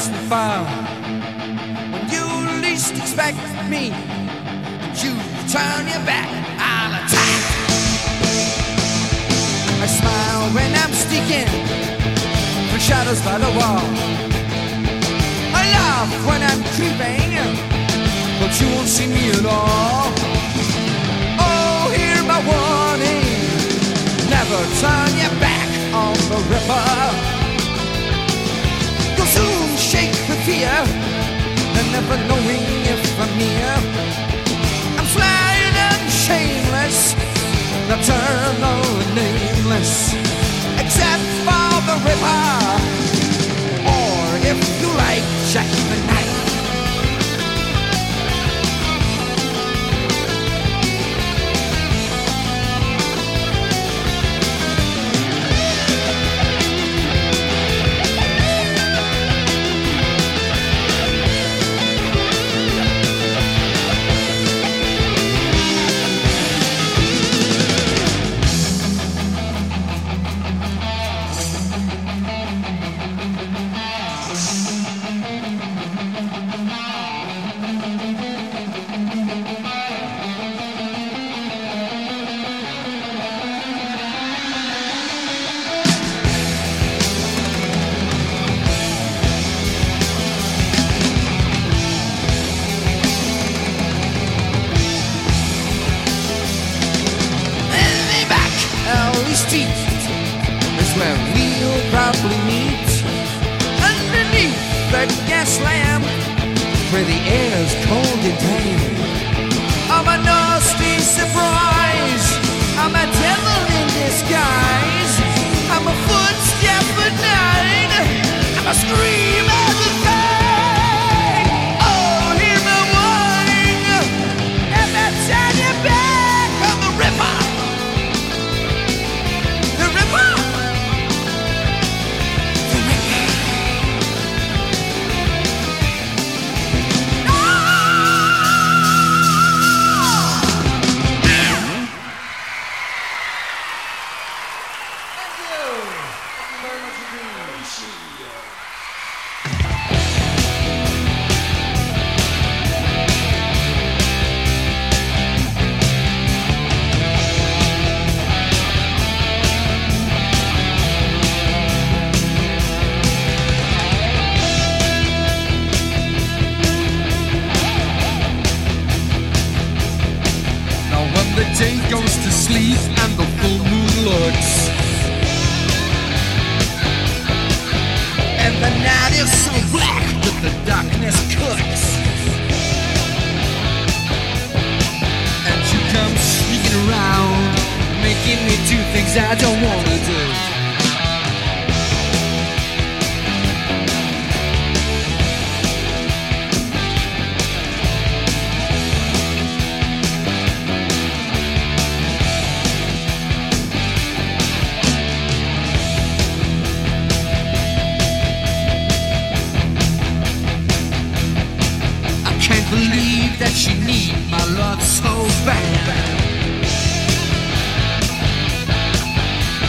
and. When you least expect me, and you turn your back, I'll attack. I smile when I'm sneaking through shadows by the wall. I laugh when I'm creeping, but you won't see me at all. Oh, hear my warning. Never turn your back on the ripper. Fear, and never knowing if I'm near. I'm flying and shameless, nocturnal and nameless, except for the ripper. Or if you like, Jack day goes to sleep and the full moon looks And the night is so black that the darkness cooks. and you come sneaking around, making me do things I don't wanna do. That you need my love so bad.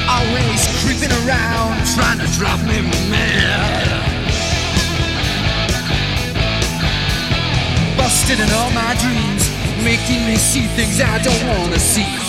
Always creeping around, trying to drive me mad. Busted in all my dreams, making me see things I don't wanna see.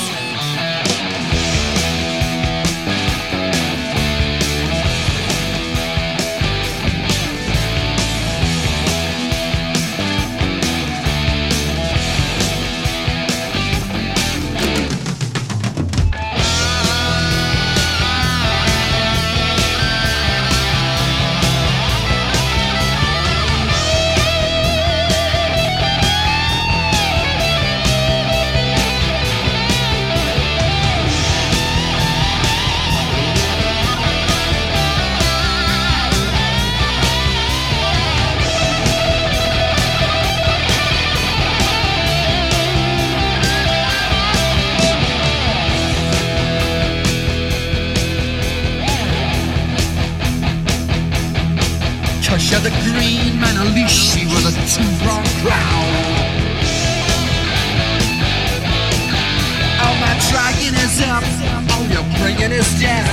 Man, unleash you with a two-pronged crown. dragging us up, oh, you're bringing us down.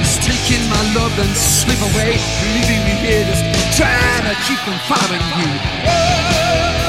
It's taking my love and slip away, leaving me here just trying to keep from following you. Diamonds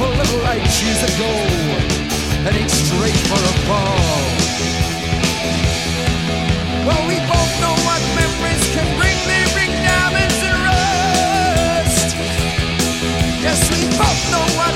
a couple of light years ago, heading straight for a fall. Well, we both know what memories can bring. They bring diamonds and rust. Yes, we both know what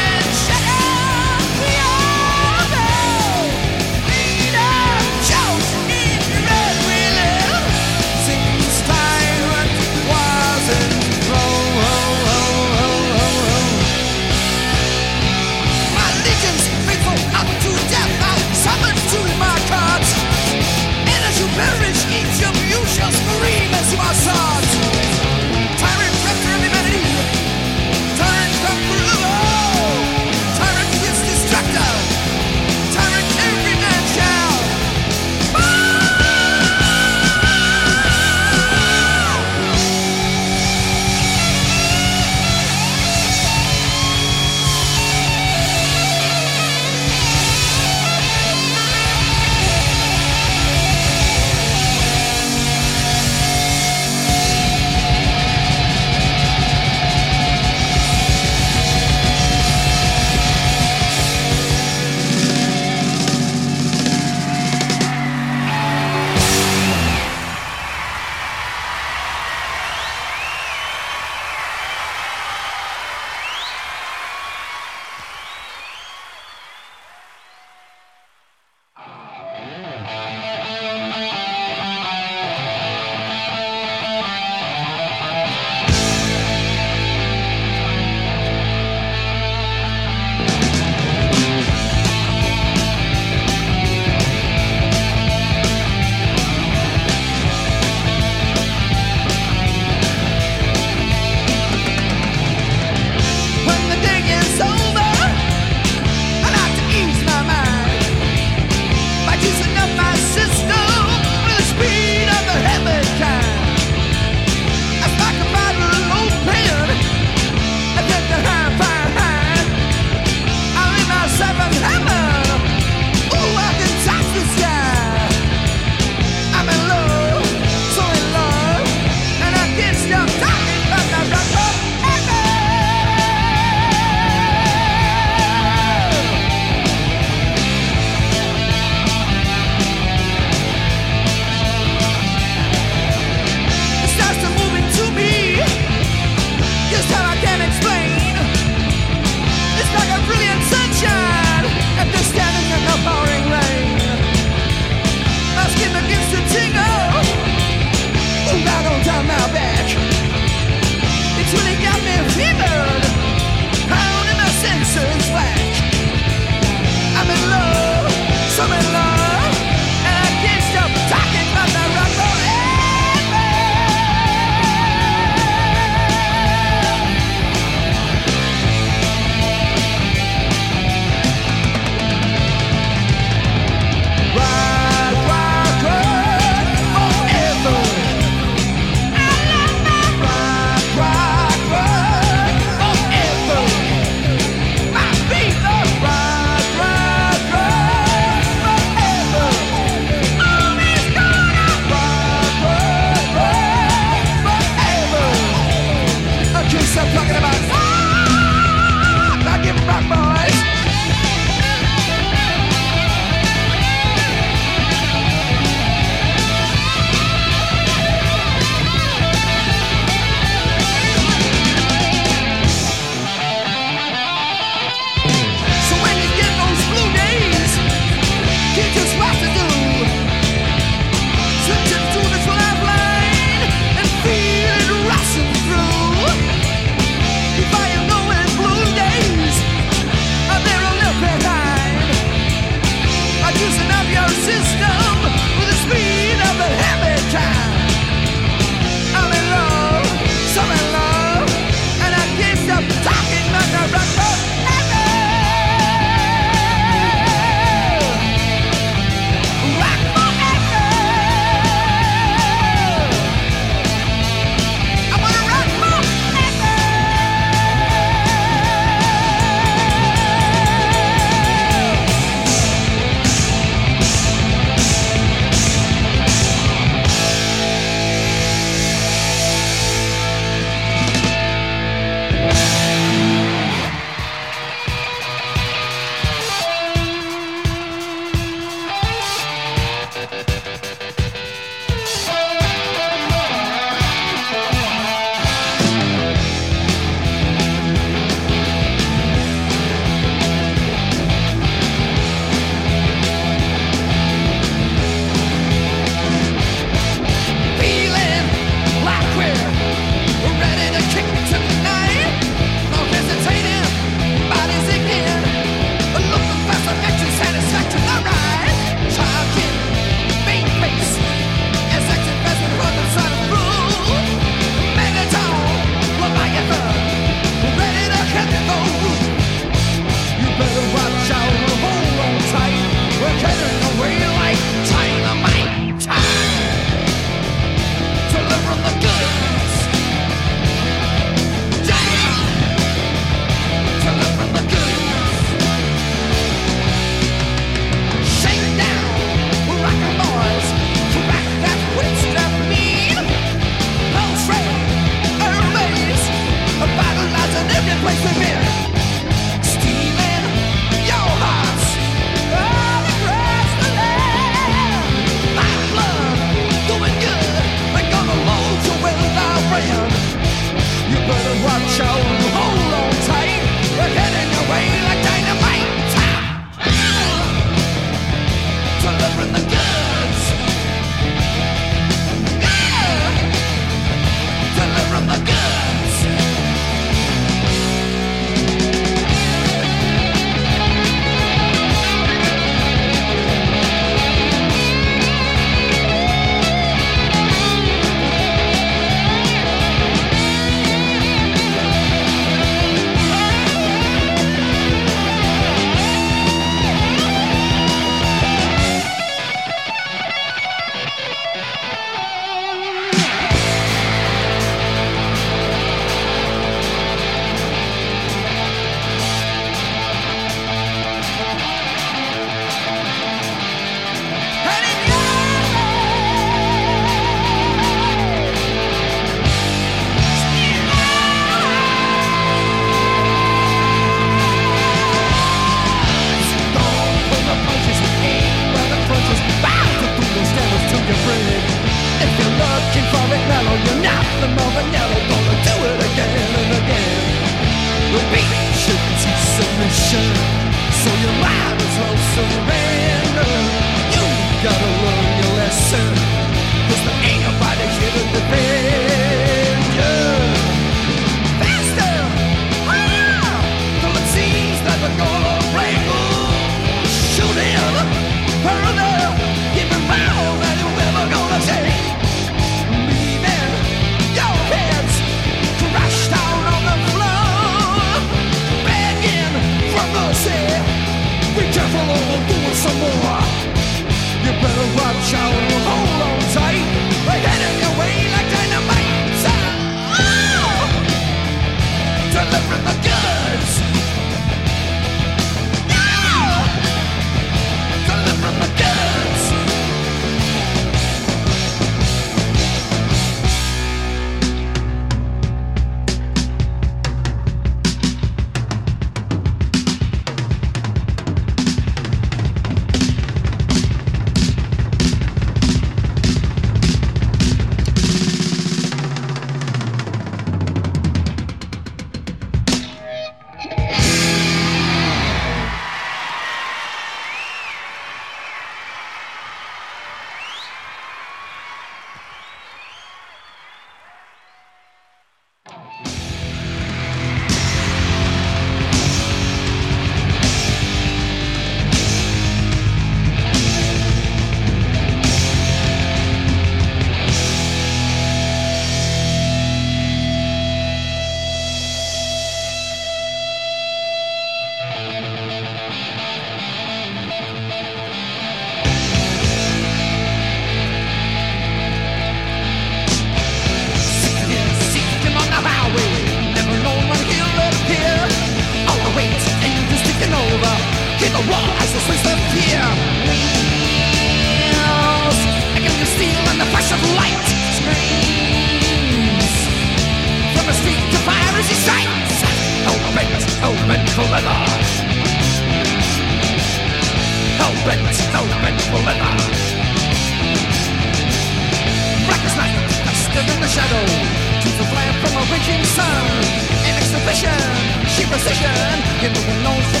In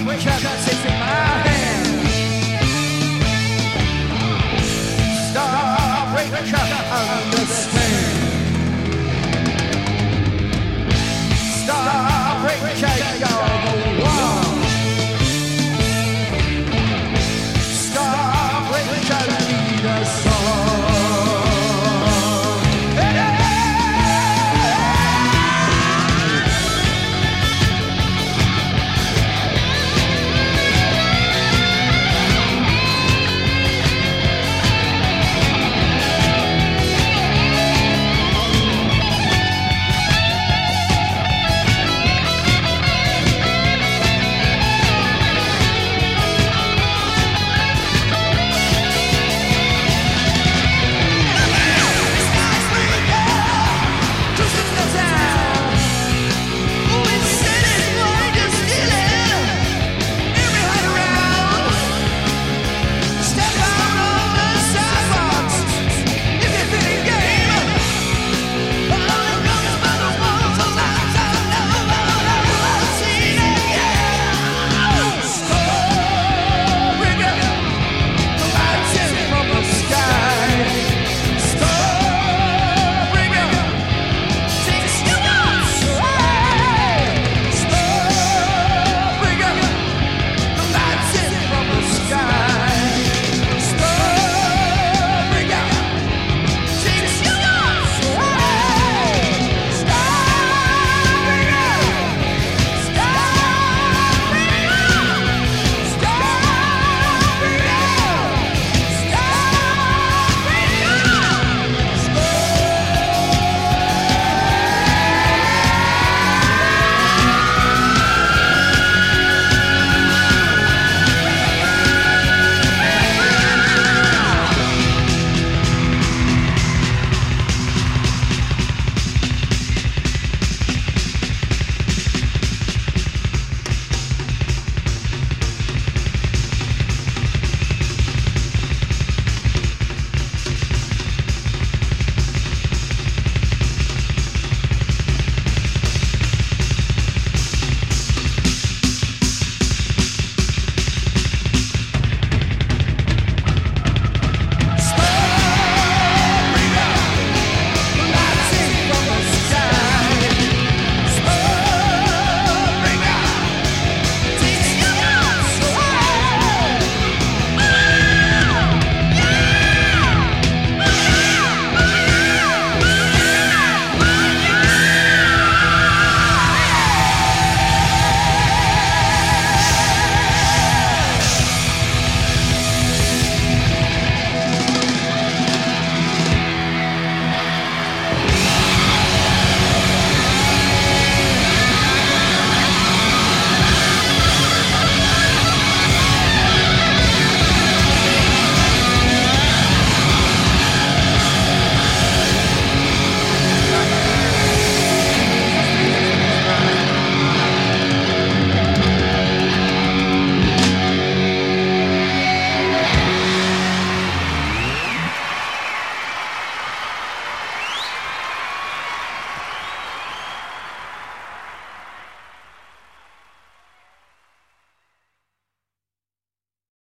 Starbreaker, taking